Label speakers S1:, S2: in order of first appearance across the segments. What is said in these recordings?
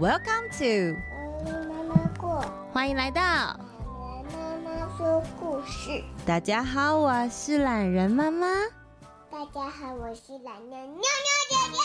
S1: Welcome to
S2: 妈妈过，
S1: 欢迎来到
S2: 懒人妈妈说故事。
S1: 大家好，我是懒人妈妈。
S2: 大家好，我是懒人妞妞姐姐。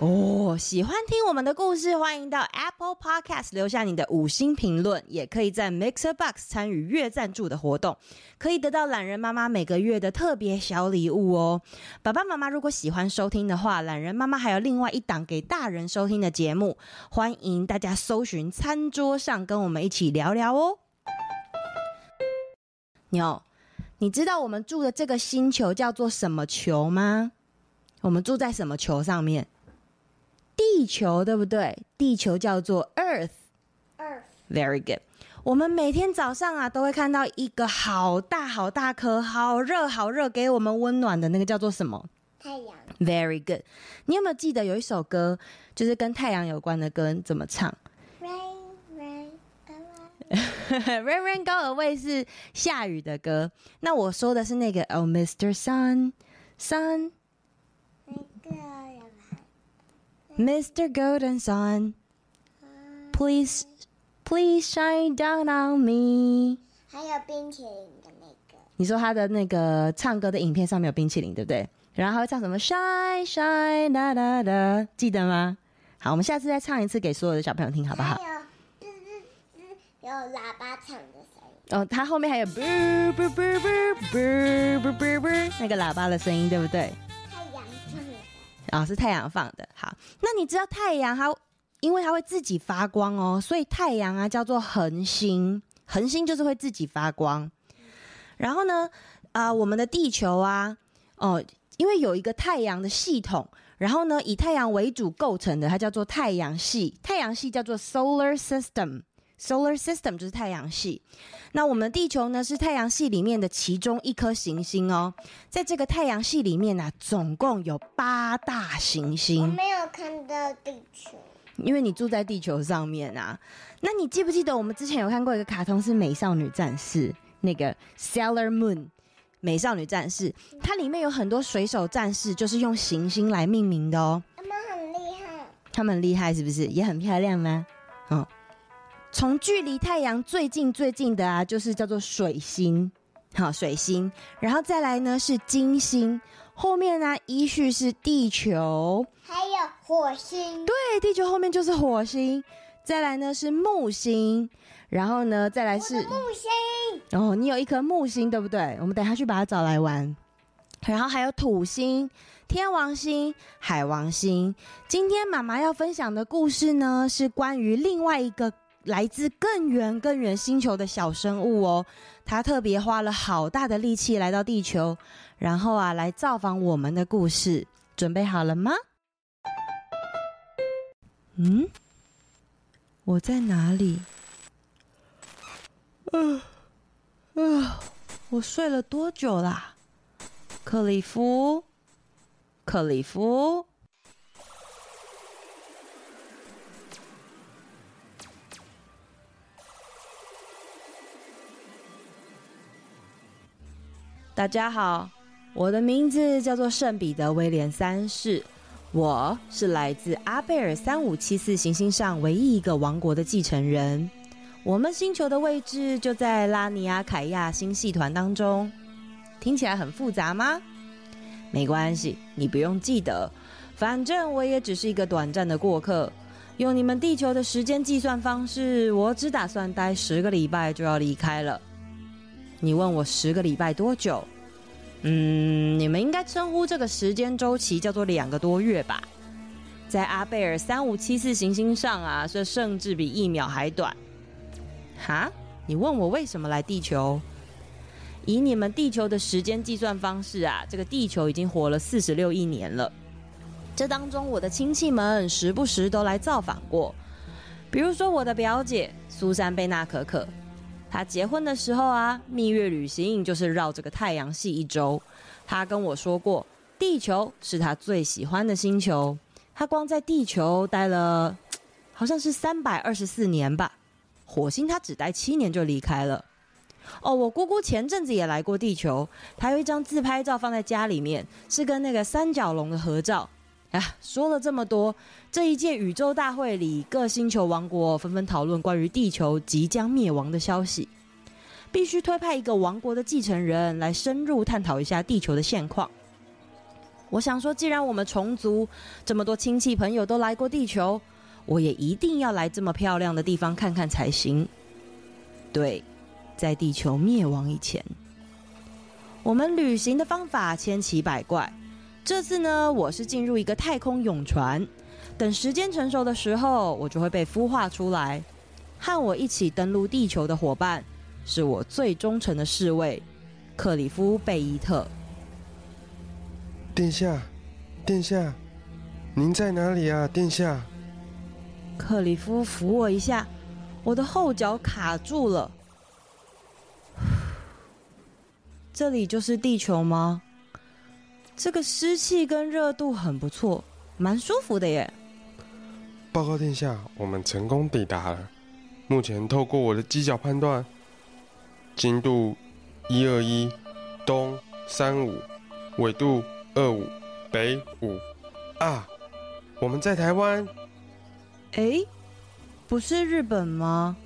S1: 哦，喜欢听我们的故事，欢迎到 Apple Podcast 留下你的五星评论，也可以在 Mixer Box 参与月赞助的活动，可以得到懒人妈妈每个月的特别小礼物哦。爸爸妈妈如果喜欢收听的话，懒人妈妈还有另外一档给大人收听的节目，欢迎大家搜寻餐桌上跟我们一起聊聊哦。妞，你知道我们住的这个星球叫做什么球吗？我们住在什么球上面？地球对不对？地球叫做 Earth，Earth，very good。我们每天早上啊，都会看到一个好大好大颗、好热好热，给我们温暖的那个叫做什么？
S2: 太阳
S1: ，very good。你有没有记得有一首歌，就是跟太阳有关的歌，怎么唱
S2: ？Rain, rain, go away.
S1: Rain, rain, go away 是下雨的歌。那我说的是那个 Oh, Mr. Sun, Sun。mr golden sun please please shine down on me.
S2: 还有冰淇淋的那个。
S1: 你说他的那个唱歌的影片上面有冰淇淋对不对？然后还会唱什么？Shine shine 哒哒哒记得吗？好我们下次再唱一次给所有的小朋友听好不好？
S2: 有有喇叭唱的声音
S1: 哦它后面还有那个喇叭的声音对不对啊、是太阳放的。好，那你知道太阳它，因为它会自己发光哦，所以太阳啊叫做恒星。恒星就是会自己发光。然后呢，啊、我们的地球啊，哦，因为有一个太阳的系统，然后呢，以太阳为主构成的，它叫做太阳系。太阳系叫做 Solar System。Solar System 就是太阳系，那我们地球呢是太阳系里面的其中一颗行星哦。在这个太阳系里面呢、啊，总共有八大行星。
S2: 我没有看到地球，
S1: 因为你住在地球上面啊。那你记不记得我们之前有看过一个卡通是《美少女战士》那个 Sailor Moon 美少女战士，它里面有很多水手战士，就是用行星来命名的哦。
S2: 他们很厉害，
S1: 他们很厉害是不是？也很漂亮吗？嗯。从距离太阳最近最近的啊，就是叫做水星，好，水星，然后再来呢是金星，后面呢依序是地球，
S2: 还有火星，
S1: 对，地球后面就是火星，再来呢是木星，然后呢再来是
S2: 木星，
S1: 哦，你有一颗木星对不对？我们等下去把它找来玩，然后还有土星、天王星、海王星。今天妈妈要分享的故事呢，是关于另外一个。来自更远更远星球的小生物哦，他特别花了好大的力气来到地球，然后啊来造访我们的故事，准备好了吗？嗯，我在哪里？嗯嗯，我睡了多久啦？克里夫，克里夫。大家好，我的名字叫做圣彼得威廉三世，我是来自阿贝尔三五七四行星上唯一一个王国的继承人。我们星球的位置就在拉尼亚凯亚星系团当中。听起来很复杂吗？没关系，你不用记得，反正我也只是一个短暂的过客。用你们地球的时间计算方式，我只打算待十个礼拜就要离开了。你问我十个礼拜多久？嗯，你们应该称呼这个时间周期叫做两个多月吧。在阿贝尔三五七四行星上啊，这甚至比一秒还短。哈？你问我为什么来地球？以你们地球的时间计算方式啊，这个地球已经活了四十六亿年了。这当中，我的亲戚们时不时都来造访过，比如说我的表姐苏珊贝纳可可。他结婚的时候啊，蜜月旅行就是绕这个太阳系一周。他跟我说过，地球是他最喜欢的星球。他光在地球待了，好像是三百二十四年吧。火星他只待七年就离开了。哦，我姑姑前阵子也来过地球，她有一张自拍照放在家里面，是跟那个三角龙的合照。啊，说了这么多，这一届宇宙大会里，各星球王国纷纷讨论关于地球即将灭亡的消息，必须推派一个王国的继承人来深入探讨一下地球的现况。我想说，既然我们虫族这么多亲戚朋友都来过地球，我也一定要来这么漂亮的地方看看才行。对，在地球灭亡以前，我们旅行的方法千奇百怪。这次呢，我是进入一个太空泳船，等时间成熟的时候，我就会被孵化出来。和我一起登陆地球的伙伴，是我最忠诚的侍卫，克里夫·贝伊特。
S3: 殿下，殿下，您在哪里啊？殿下。
S1: 克里夫扶我一下，我的后脚卡住了。这里就是地球吗？这个湿气跟热度很不错，蛮舒服的耶。
S3: 报告殿下，我们成功抵达了。目前透过我的机脚判断，经度一二一，东三五，纬度二五，北五。啊，我们在台湾。
S1: 哎，不是日本吗？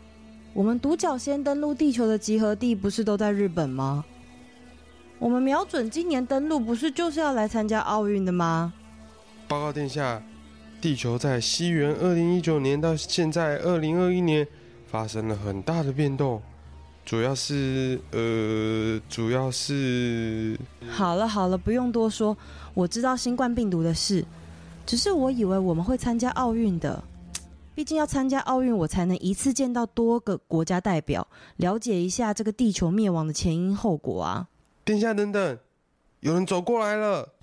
S1: 我们独角仙登陆地球的集合地不是都在日本吗？我们瞄准今年登陆，不是就是要来参加奥运的吗？
S3: 报告殿下，地球在西元二零一九年到现在二零二一年发生了很大的变动，主要是呃，主要是……
S1: 好了好了，不用多说，我知道新冠病毒的事，只是我以为我们会参加奥运的，毕竟要参加奥运，我才能一次见到多个国家代表，了解一下这个地球灭亡的前因后果啊。
S3: 殿下，等等，有人走过来了。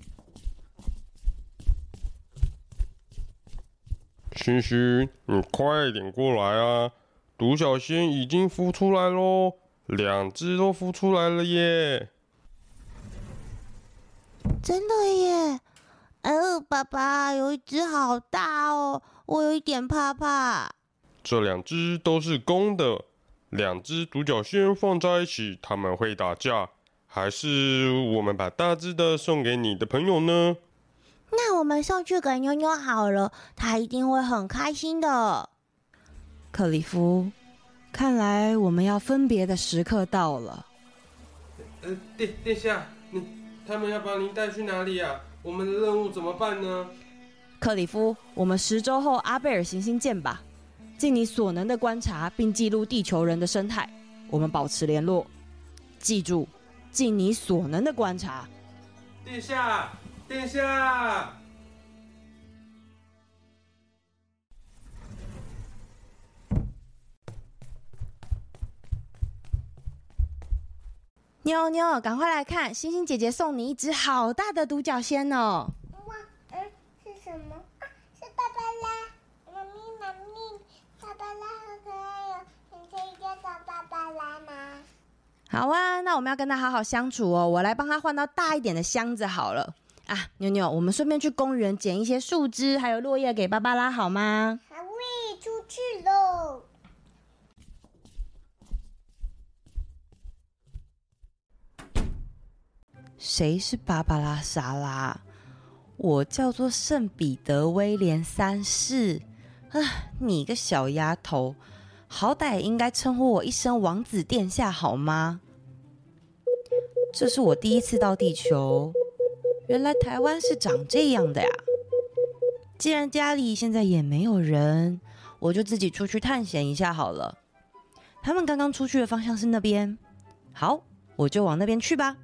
S3: 嘘嘘，你快点过来啊！独角仙已经孵出来喽，两只都孵出来了耶！
S2: 真的耶！哦，爸爸，有一只好大哦，我有一点怕怕。
S3: 这两只都是公的，两只独角仙放在一起，他们会打架。还是我们把大只的送给你的朋友呢？
S2: 那我们送去给妞妞好了，她一定会很开心的。
S1: 克里夫，看来我们要分别的时刻到了。
S3: 呃，殿殿下，你他们要把您带去哪里呀？我们的任务怎么办呢？
S1: 克里夫，我们十周后阿贝尔行星见吧。尽你所能的观察并记录地球人的生态，我们保持联络。记住。尽你所能的观察，
S3: 殿下，殿下。
S1: 妞妞，赶快来看，星星姐姐送你一只好大的独角仙哦！
S2: 哇，嗯，是什么？啊，是芭芭拉，妈咪妈咪，芭芭拉好可爱哟，你可以叫它芭芭拉吗？
S1: 好啊，那我们要跟他好好相处哦。我来帮他换到大一点的箱子好了。啊，妞妞，我们顺便去公园捡一些树枝还有落叶给芭芭拉好吗？
S2: 好喂，出去喽！
S1: 谁是芭芭拉莎拉？我叫做圣彼得威廉三世。啊，你个小丫头！好歹应该称呼我一声王子殿下好吗？这是我第一次到地球，原来台湾是长这样的呀！既然家里现在也没有人，我就自己出去探险一下好了。他们刚刚出去的方向是那边，好，我就往那边去吧。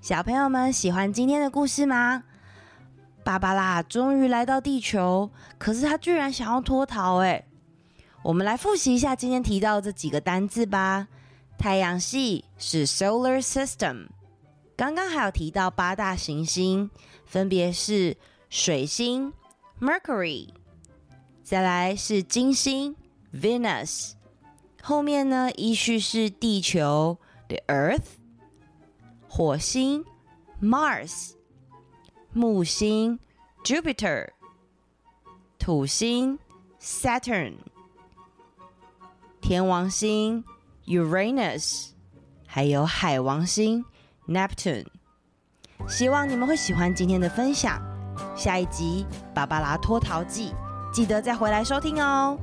S1: 小朋友们喜欢今天的故事吗？芭芭拉终于来到地球，可是她居然想要脱逃哎！我们来复习一下今天提到的这几个单字吧。太阳系是 Solar System，刚刚还有提到八大行星，分别是水星 Mercury，再来是金星 Venus，后面呢依序是地球 The Earth，火星 Mars。木星 Jupiter，土星 Saturn，天王星 Uranus，还有海王星 Neptune。希望你们会喜欢今天的分享。下一集《芭芭拉脱逃记》，记得再回来收听哦。